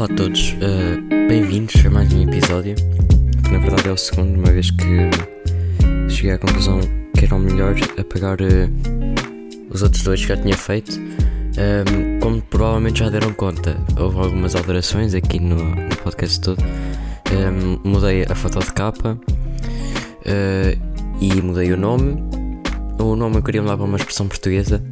Olá a todos, uh, bem-vindos a mais um episódio, que na verdade é o segundo, uma vez que cheguei à conclusão que era o melhor apagar uh, os outros dois que já tinha feito. Um, como provavelmente já deram conta, houve algumas alterações aqui no, no podcast todo. Um, mudei a foto de capa uh, e mudei o nome. O nome eu queria mudar para uma expressão portuguesa,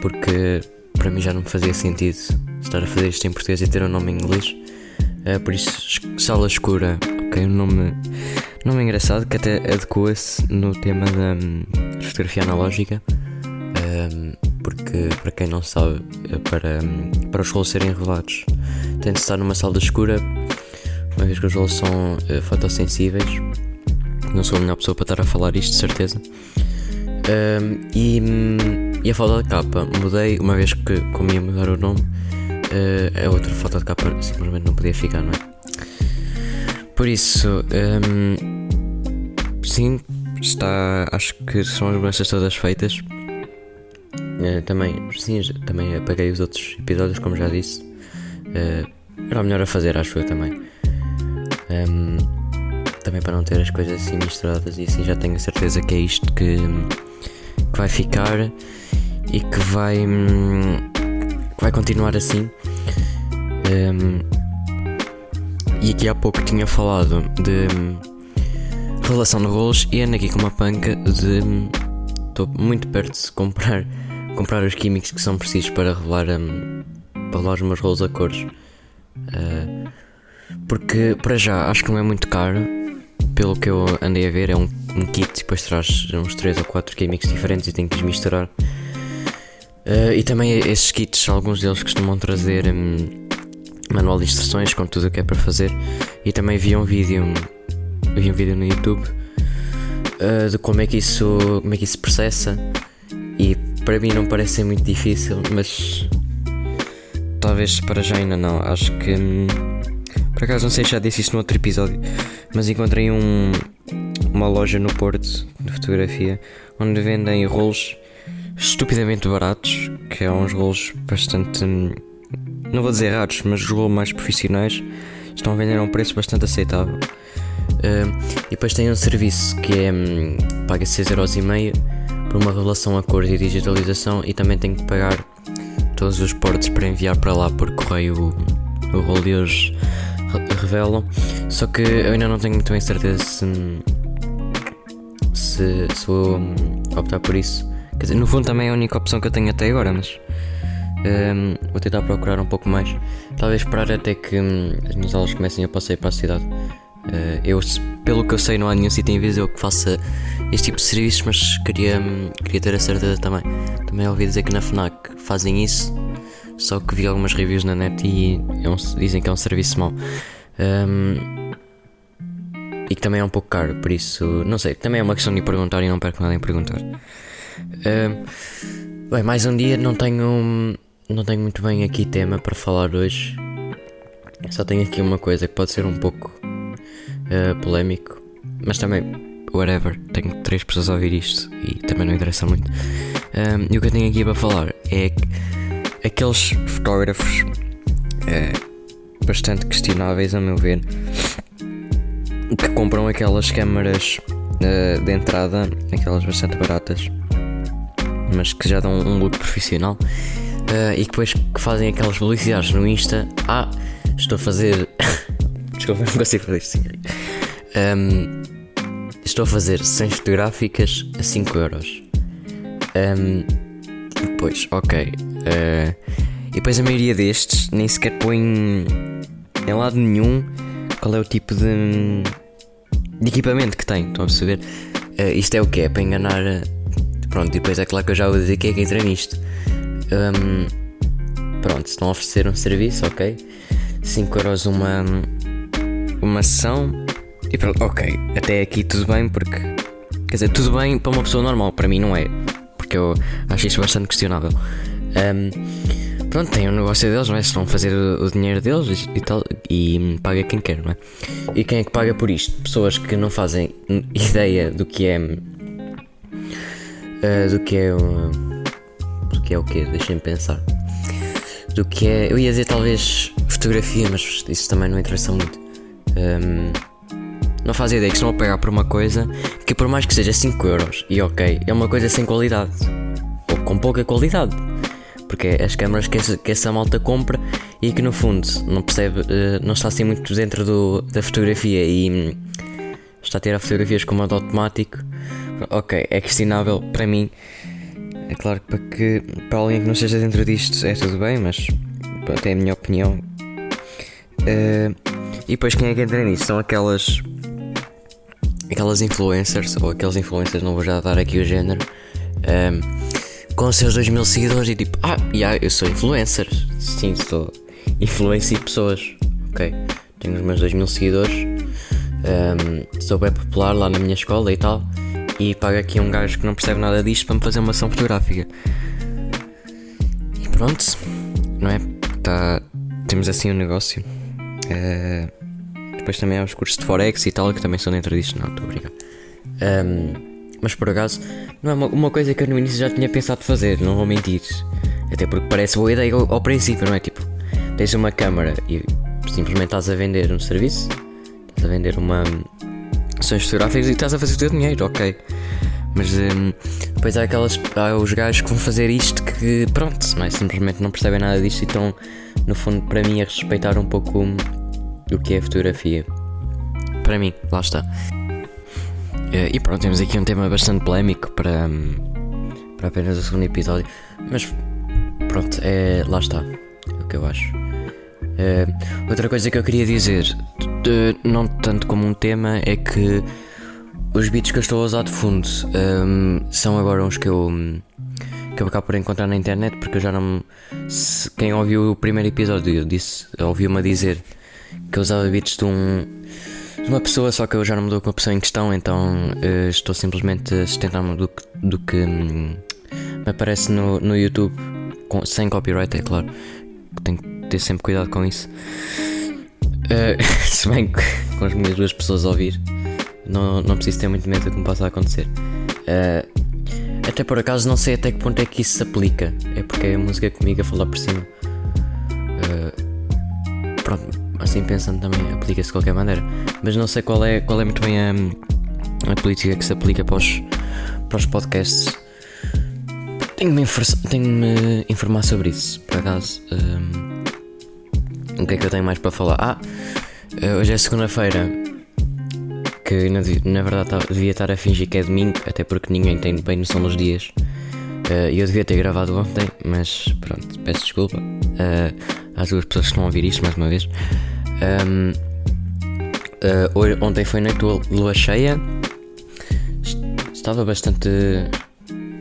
porque para mim já não fazia sentido estar a fazer isto em português e ter um nome em inglês. Uh, por isso, Sala Escura, ok, um nome, nome engraçado que até adequa-se no tema da um, fotografia analógica. Um, porque, para quem não sabe, eh, para, um, para os rolos serem revelados, tem de estar numa sala escura, uma vez que os rolos são uh, fotossensíveis. Não sou a melhor pessoa para estar a falar isto, de certeza. e, hum, e a foto da capa, mudei uma vez que, como ia mudar o nome, uh, a outra foto de capa simplesmente não podia ficar, não é? Por isso, um, ehm, sim, está. Acho que são as mudanças todas feitas. Uh, também, sim, também apaguei os outros episódios, como já disse. Uh, era melhor a fazer, acho eu também. Um, ehm, também para não ter as coisas assim misturadas e assim já tenho a certeza que é isto que, que vai ficar e que vai. Hum, vai continuar assim. Um, e aqui há pouco tinha falado de um, relação de rolos e ando aqui com uma panca de. Estou um, muito perto de comprar, comprar os químicos que são precisos para revelar, hum, para revelar os meus rolos a cores. Uh, porque para já acho que não é muito caro. Pelo que eu andei a ver, é um, um kit depois traz uns 3 ou 4 químicos diferentes e tem que os misturar. Uh, e também esses kits, alguns deles costumam trazer um, manual de instruções com tudo o que é para fazer. E também vi um vídeo, vi um vídeo no YouTube uh, de como é que isso, como é que isso processa. E para mim não parece muito difícil, mas talvez para já ainda não. Acho que hum, por acaso não sei se já disse isto no outro episódio, mas encontrei um, uma loja no Porto de fotografia onde vendem rolos estupidamente baratos, que é uns rolos bastante. não vou dizer raros, mas os rolos mais profissionais estão a vender a um preço bastante aceitável. Uh, e depois tem um serviço que é. Um, paga 6,5€ por uma revelação a cores e digitalização e também tem que pagar todos os portos para enviar para lá por correio o, o rolo de hoje revelam. Só que eu ainda não tenho muito bem certeza se, se, se vou hum, optar por isso. Quer dizer, no fundo também é a única opção que eu tenho até agora, mas um, vou tentar procurar um pouco mais. Talvez esperar até que um, as minhas aulas comecem a passar para a cidade. Uh, eu, pelo que eu sei, não há nenhum sítio em Viseu que faça este tipo de serviços, mas queria, um, queria ter a certeza também. Também ouvi dizer que na FNAC fazem isso, só que vi algumas reviews na net e é um, dizem que é um serviço mau. Um, e que também é um pouco caro, por isso, não sei, também é uma questão de perguntar e não perco nada em perguntar. Uh, bem, mais um dia, não tenho, não tenho muito bem aqui tema para falar hoje. Só tenho aqui uma coisa que pode ser um pouco uh, polémico, mas também, whatever, tenho três pessoas a ouvir isto e também não interessa muito. e o que eu tenho aqui para falar é que aqueles fotógrafos uh, bastante questionáveis, a meu ver, que compram aquelas câmaras uh, de entrada, aquelas bastante baratas, mas que já dão um look profissional. Uh, e depois que fazem aquelas publicidades no Insta. Ah, estou a fazer. Desculpa, não consigo fazer isto um, Estou a fazer sessões fotográficas a 5 euros. Um, depois, ok. Uh, e depois a maioria destes nem sequer põe em lado nenhum qual é o tipo de, de equipamento que tem. Estão a perceber? Uh, isto é o que? É para enganar Pronto, e depois é claro que eu já vou dizer que é que entra nisto. Um, pronto, se não oferecer um serviço, ok. 5 euros uma, uma sessão. E pronto, ok. Até aqui tudo bem, porque. Quer dizer, tudo bem para uma pessoa normal, para mim não é. Porque eu acho isto bastante questionável. Um, pronto, tem o um negócio deles, não é? Se vão fazer o, o, dinheiro deles e tal, e paga quem quer, não é? E quem é que paga por isto? Pessoas que não fazem ideia do que é uh, do que é um, do que é o quê? Deixem-me pensar. Do que é. Eu ia dizer talvez fotografia, mas isso também não interessa muito. Um, não faz ideia que estão a pagar por uma coisa que, por mais que seja 5 euros, e ok, é uma coisa sem qualidade ou com pouca qualidade. Porque é as câmaras que essa, que essa malta compra e que no fundo não percebe, uh, não está assim muito dentro do, da fotografia e hum, está a tirar fotografias com modo automático. Ok, é questionável para mim. É claro que para, que para alguém que não esteja dentro disto é tudo bem, mas até a minha opinião. Uh, e depois quem é que entra nisso? São aquelas. Aquelas influencers, ou aqueles influencers, não vou já dar aqui o género. Um, com os seus 2 mil seguidores e tipo, ah, yeah, eu sou influencer. Sim, sou influencio pessoas. Ok, tenho os meus 2 mil seguidores. Um, sou bem popular lá na minha escola e tal. E pago aqui um gajo que não percebe nada disto para me fazer uma ação fotográfica. E pronto, não é? Tá, temos assim um negócio. Uh, depois também há os cursos de Forex e tal que também são dentro disto. Não, estou brincar. Um, mas por acaso, não é uma, uma, coisa que eu no início já tinha pensado fazer, não vou mentir. Até porque parece boa ideia ao, ao princípio, não é? Tipo, tens uma câmara e simplesmente estás a vender um serviço, estás a vender uma ações fotográficas e estás a fazer o teu dinheiro, ok. Mas um, depois há aquelas. Há os gajos que vão fazer isto que pronto, não é? Simplesmente não percebem nada disto e estão, no fundo, para mim, a respeitar um pouco o que é fotografia. Para mim, lá está. Eh, e pronto, temos aqui um tema bastante polémico para, hum, para apenas o segundo episódio. Mas pronto, é, lá está. É o que eu acho. É, outra coisa que eu queria dizer, de, não tanto como um tema, é que os beats que eu estou a usar de fundo um, são agora uns que eu, que eu acabo por encontrar na internet, porque eu já não. Se, quem ouviu o primeiro episódio disse, ouviu-me a dizer que eu usava beats de um uma pessoa, só que eu já não me dou com a pessoa em questão, então uh, estou simplesmente a sustentar-me do, do que um, me aparece no, no YouTube, com, sem copyright, é claro. Tenho que ter sempre cuidado com isso. Uh, se bem que com as minhas duas pessoas a ouvir, não, não preciso ter muito medo do que me possa acontecer. Uh, até por acaso não sei até que ponto é que isso se aplica. É porque é a música comigo a falar por cima. Uh, pronto, assim pensando também aplica-se de qualquer maneira. Mas não sei qual é, qual é muito bem a, a política que se aplica para os, para os podcasts. Tenho-me tenho informar sobre isso, por acaso. Um, o que é que eu tenho mais para falar? Ah, eh, hoje é segunda-feira. Que na, na verdade tá, devia estar a fingir que é domingo, até porque ninguém tem bem noção dos dias. Uh, eu devia ter gravado ontem, mas pronto, peço desculpa. Uh, às duas pessoas que estão a ouvir isto mais uma vez. Um, uh, ontem foi noite de lua cheia. Estava bastante.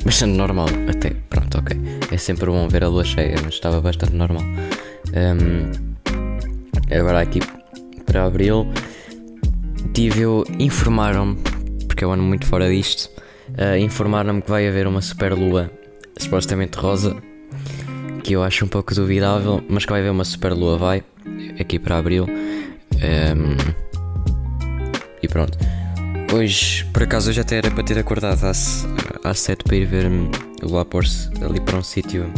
bastante normal, até. Pronto, ok. É sempre bom ver a lua cheia, mas estava bastante normal. Um, agora aqui para abril tive eu. informaram-me, porque eu ando muito fora disto. Uh, informaram-me que vai haver uma super lua supostamente rosa que eu acho um pouco duvidável, mas que vai haver uma super lua, vai aqui para abril. Um, e pronto. Hoje, por acaso, já até era para ter acordado às, às 7 para ir ver hum, o Lua ali para um sítio.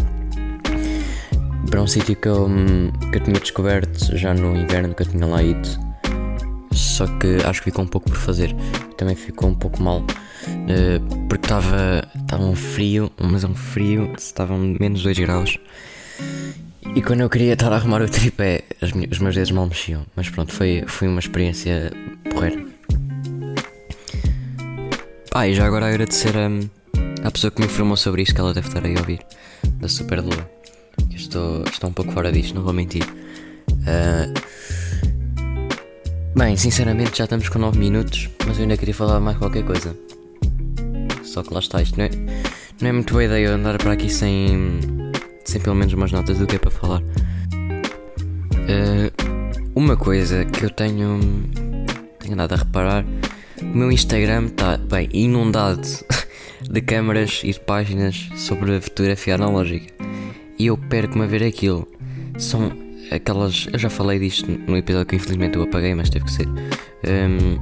Para um sítio que eu, hum, que eu tinha descoberto já no inverno que eu tinha lá ido. Só que acho que ficou um pouco por fazer. Também ficou um pouco mal. Uh, porque estava um frio, mas um frio, estavam menos 2 graus. E quando eu queria estar a arrumar o tripé, os meus dedos mal mexiam. Mas pronto, foi, foi uma experiência porreira. Ah, e já agora agradecer a, à pessoa que me informou sobre isto, que ela deve estar aí a ouvir, da Super Lua. Estou, estou um pouco fora disto, não vou mentir. Uh, bem, sinceramente já estamos com 9 minutos, mas eu ainda queria falar mais qualquer coisa. Só que lá está, isto não é, não é muito boa ideia andar para aqui sem sem pelo menos umas notas do que é para falar. Uh, uma coisa que eu tenho, tenho andado a reparar: o meu Instagram está bem inundado de câmaras e de páginas sobre fotografia analógica e eu perco-me a ver aquilo. São aquelas. Eu já falei disto no episódio que infelizmente eu apaguei, mas teve que ser. Um,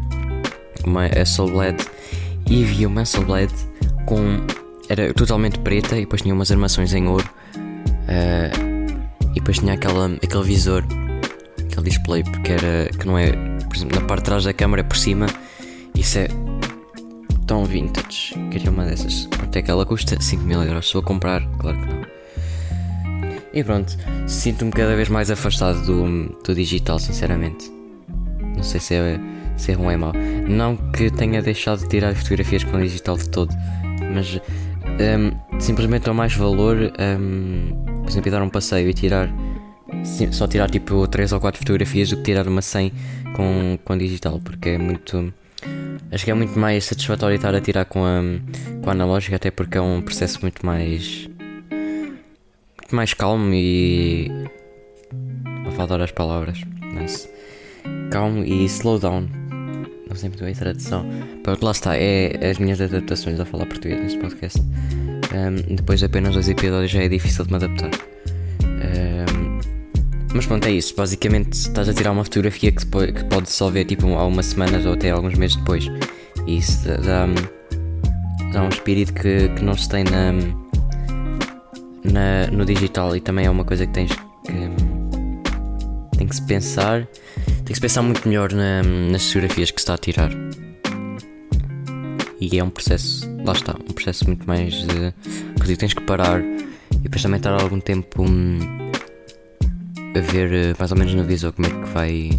uma Hasselblad e havia uma Hasselblad com. Era totalmente preta e depois tinha umas armações em ouro Uh, e depois tinha aquela, aquele visor aquele display porque era que não é, por exemplo, na parte de trás da câmera por cima, isso é tão vintage. Queria uma dessas. Quanto é que ela custa? 5 mil euros. Vou comprar, claro que não. E pronto, sinto-me cada vez mais afastado do, do digital, sinceramente. Não sei se é, se é bom ou é mau. Não que tenha deixado de tirar fotografias com digital de todo, mas um, simplesmente dou mais valor, um, por exemplo, dar um passeio e tirar só tirar tipo 3 ou 4 fotografias do que tirar uma 100 com, com digital, porque é muito. Acho que é muito mais satisfatório estar a tirar com a, com a analógica, até porque é um processo muito mais. Mais calmo e. Vou faltar as palavras. Nice. Calmo e slow down. Não sei muito bem a tradução. Pronto, lá está. É as minhas adaptações a falar português neste podcast. Um, depois de apenas dois episódios já é difícil de me adaptar. Um, mas pronto, é isso. Basicamente estás a tirar uma fotografia que, que pode só ver tipo há umas semanas ou até alguns meses depois. E isso dá, dá um espírito que, que não se tem na, na, no digital e também é uma coisa que tens que tem que se pensar. Tem que se pensar muito melhor na, nas fotografias que se está a tirar. E é um processo, lá está, um processo muito mais de. tens que parar e depois também estar algum tempo. Hum, a ver eh, mais ou menos no visor como é que vai.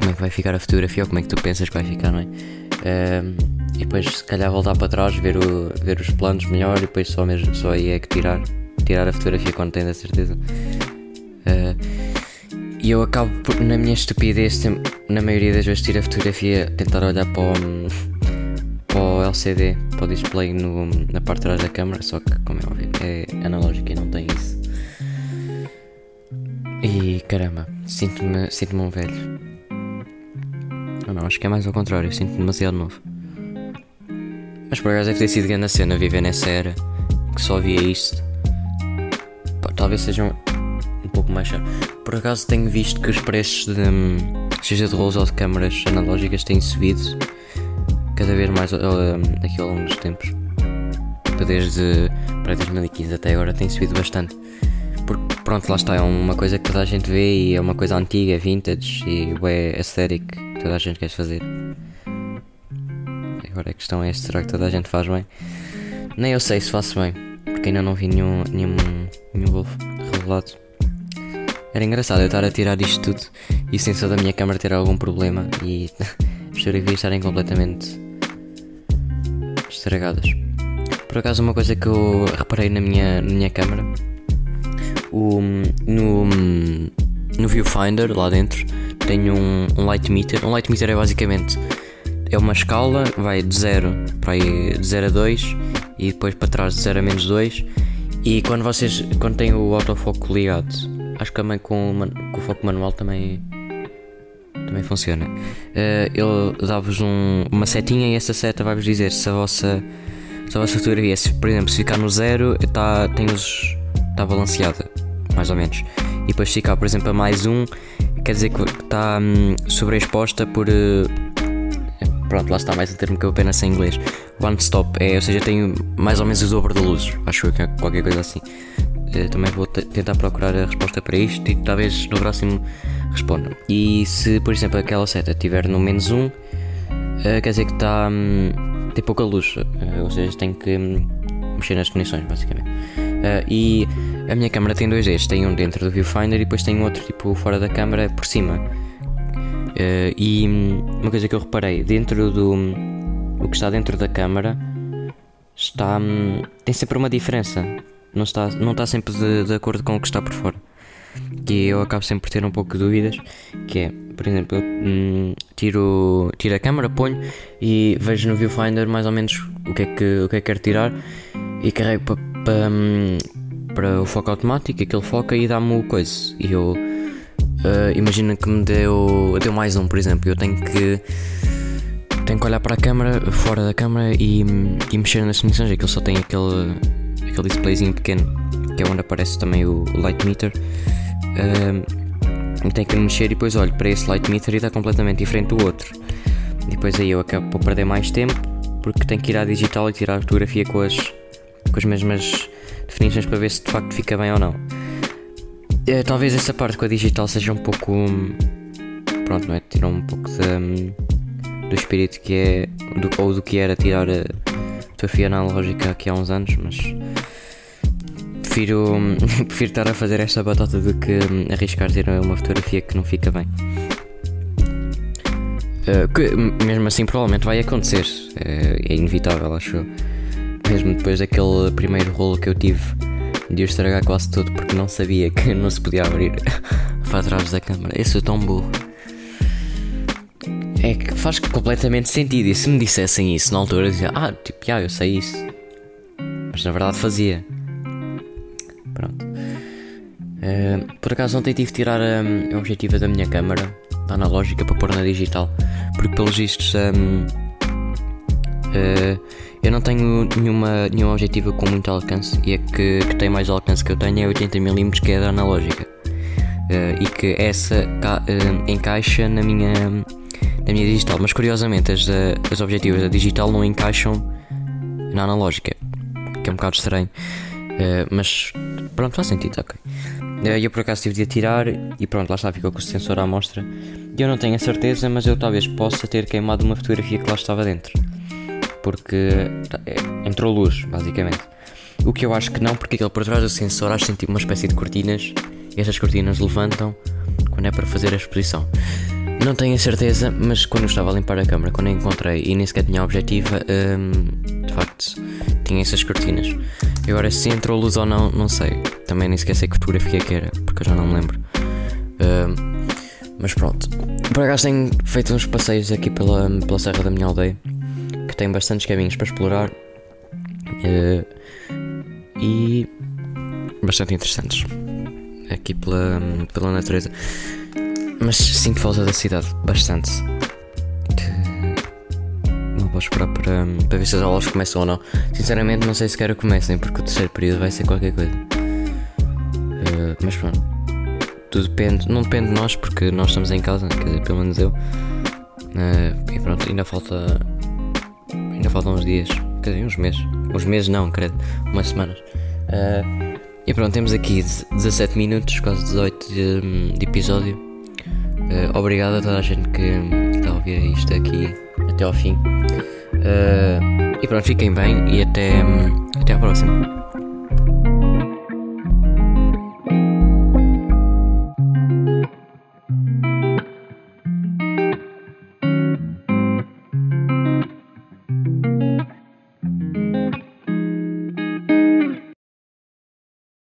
Como é que vai ficar a fotografia ou como é que tu pensas que vai ficar, não é? Uh, e depois se calhar voltar para trás, ver, o, ver os planos melhor e depois só, mesmo, só aí é que tirar, tirar a fotografia quando tens a certeza. Uh, e eu acabo por, na minha estupidez, na maioria das vezes tiro a fotografia, tentar olhar para o, para o LCD, para o display no, na parte de trás da câmera, só que como é óbvio, é analógico e não tem isso. E caramba, sinto-me sinto um velho. Ou não, acho que é mais ao contrário, sinto-me demasiado novo. Mas por acaso deve ter sido grande a cena viver nessa era que só via isto. Talvez sejam um, pouco mais caro. Por acaso tenho visto que os preços de um, seja de rolos ou de câmaras analógicas têm subido cada vez mais uh, aqui ao longo dos tempos. Desde para 2015 até agora tem subido bastante. Porque pronto, lá está, é uma coisa que toda a gente vê e é uma coisa antiga, vintage e é aesthetic, toda a gente quer fazer. Agora a questão é será que toda a gente faz bem? Nem eu sei se faço bem, porque ainda não vi nenhum, nenhum, nenhum Wolf revelado. Era engraçado eu estar a tirar isto tudo e sem só da minha câmera ter algum problema e as fotografias estarem completamente estragadas. Por acaso uma coisa que eu reparei na minha, na minha câmera o, no, no viewfinder lá dentro tem um, um light meter. Um light meter é basicamente é uma escala, vai de 0 para aí de 0 a 2 e depois para trás de 0 a menos 2. E quando vocês quando têm o autofoco ligado, acho que também com, com o foco manual também também funciona. Uh, ele dá-vos um, uma setinha e essa seta vai-vos dizer se a vossa se a vossa fotografia, se, por exemplo, se ficar no zero, tá, está balanceada, mais ou menos. E depois ficar, por exemplo, a mais um, quer dizer que está hum, sobreexposta por. Uh, pronto, lá está mais um termo que eu apenas sei em inglês. One stop, é, ou seja, tenho mais ou menos o dobro da luz, acho que é qualquer coisa assim. Uh, também vou tentar procurar a resposta para isto e talvez no próximo responda. E se, por exemplo, aquela seta estiver no menos um, uh, quer dizer que está. Hum, tem pouca luz, ou seja, tem que hum, mexer nas definições, basicamente. E a minha câmera tem dois destes, tem um dentro do viewfinder e depois tem outro tipo fora da câmera por cima. Uh, e uma coisa que eu reparei, dentro do o que está dentro da câmera está tem sempre uma diferença. Não está, não está sempre de, de acordo com o que está por fora. E eu acabo sempre por ter um pouco de dúvidas, que é, por exemplo, eu hum, tiro, tiro a câmera, ponho e vejo no viewfinder mais ou menos o que é que, o que, é que quero tirar e carrego para para, hum, para o foco automático, aquele foca e dá-me o coisa. E eu uh, imagina que me deu, deu mais um, por exemplo. Eu tenho que tenho que olhar para a câmera, fora da câmera e, e mexer nas definições. Aquilo só tem aquele, aquele displayzinho pequeno que é onde aparece também o, light meter. Uh, tenho que mexer e depois olho para esse light meter e está completamente diferente do outro. E depois aí eu acabo por perder mais tempo porque tenho que ir à digital e tirar a fotografia com as com as mesmas definições para ver se de facto fica bem ou não. É, talvez essa parte com a digital seja um pouco. Pronto, não é? Tirou um pouco de, do espírito que é. Do, ou do que era tirar a fotografia analógica aqui há uns anos, mas. Prefiro, prefiro estar a fazer esta batata do que arriscar ter uma fotografia que não fica bem. Uh, que mesmo assim provavelmente vai acontecer. Uh, é inevitável, acho. Mesmo depois daquele primeiro rolo que eu tive de eu estragar quase tudo porque não sabia que não se podia abrir para trás da câmara. Eu sou tão burro. É que faz completamente sentido. E se me dissessem isso na altura, eu dizia, ah, tipo, já, eu sei isso. Mas na verdade fazia. Pronto. Uh, por acaso ontem tive de tirar um, a objetiva da minha câmera, da analógica, para pôr na digital. Porque pelos vistos. Um, uh, eu não tenho nenhuma, nenhum objetivo com muito alcance e a que, que tem mais alcance que eu tenho é 80mm, que é da analógica. Uh, e que essa uh, encaixa na minha, na minha digital. Mas curiosamente, as, as objetivas da digital não encaixam na analógica, que é um bocado estranho. Uh, mas pronto, faz sentido, ok. Eu por acaso tive de tirar e pronto, lá está, ficou com o sensor à mostra. Eu não tenho a certeza, mas eu talvez possa ter queimado uma fotografia que lá estava dentro porque é, entrou luz, basicamente. O que eu acho que não, porque aquele por trás do sensor acho que tem tipo uma espécie de cortinas e essas cortinas levantam quando é para fazer a exposição. Não tenho a certeza, mas quando eu estava a limpar a câmera, quando a encontrei e nem sequer tinha a objetiva, hum, de facto tinha essas cortinas. E agora se entrou luz ou não, não sei. Também nem sequer sei que fotografia que era, porque eu já não me lembro. Hum, mas pronto. Por acaso tenho feito uns passeios aqui pela, pela serra da minha aldeia que tem bastantes caminhos para explorar uh, e bastante interessantes aqui pela, pela natureza. Mas sinto falta da cidade, bastante. Não vou esperar para, para ver se as aulas começam ou não. Sinceramente, não sei se quero que comecem, porque o terceiro período vai ser qualquer coisa. Uh, mas pronto, tudo depende. Não depende de nós, porque nós estamos em casa, quer dizer, pelo menos eu. Uh, e pronto, ainda falta Ainda faltam uns dias, quer dizer, uns meses. Uns meses não, credo, umas semanas. Uh, e pronto, temos aqui 17 minutos, quase 18 de, de episódio. Uh, obrigado a toda a gente que está a ouvir isto aqui até ao fim. Uh, e pronto, fiquem bem e até, até à próxima.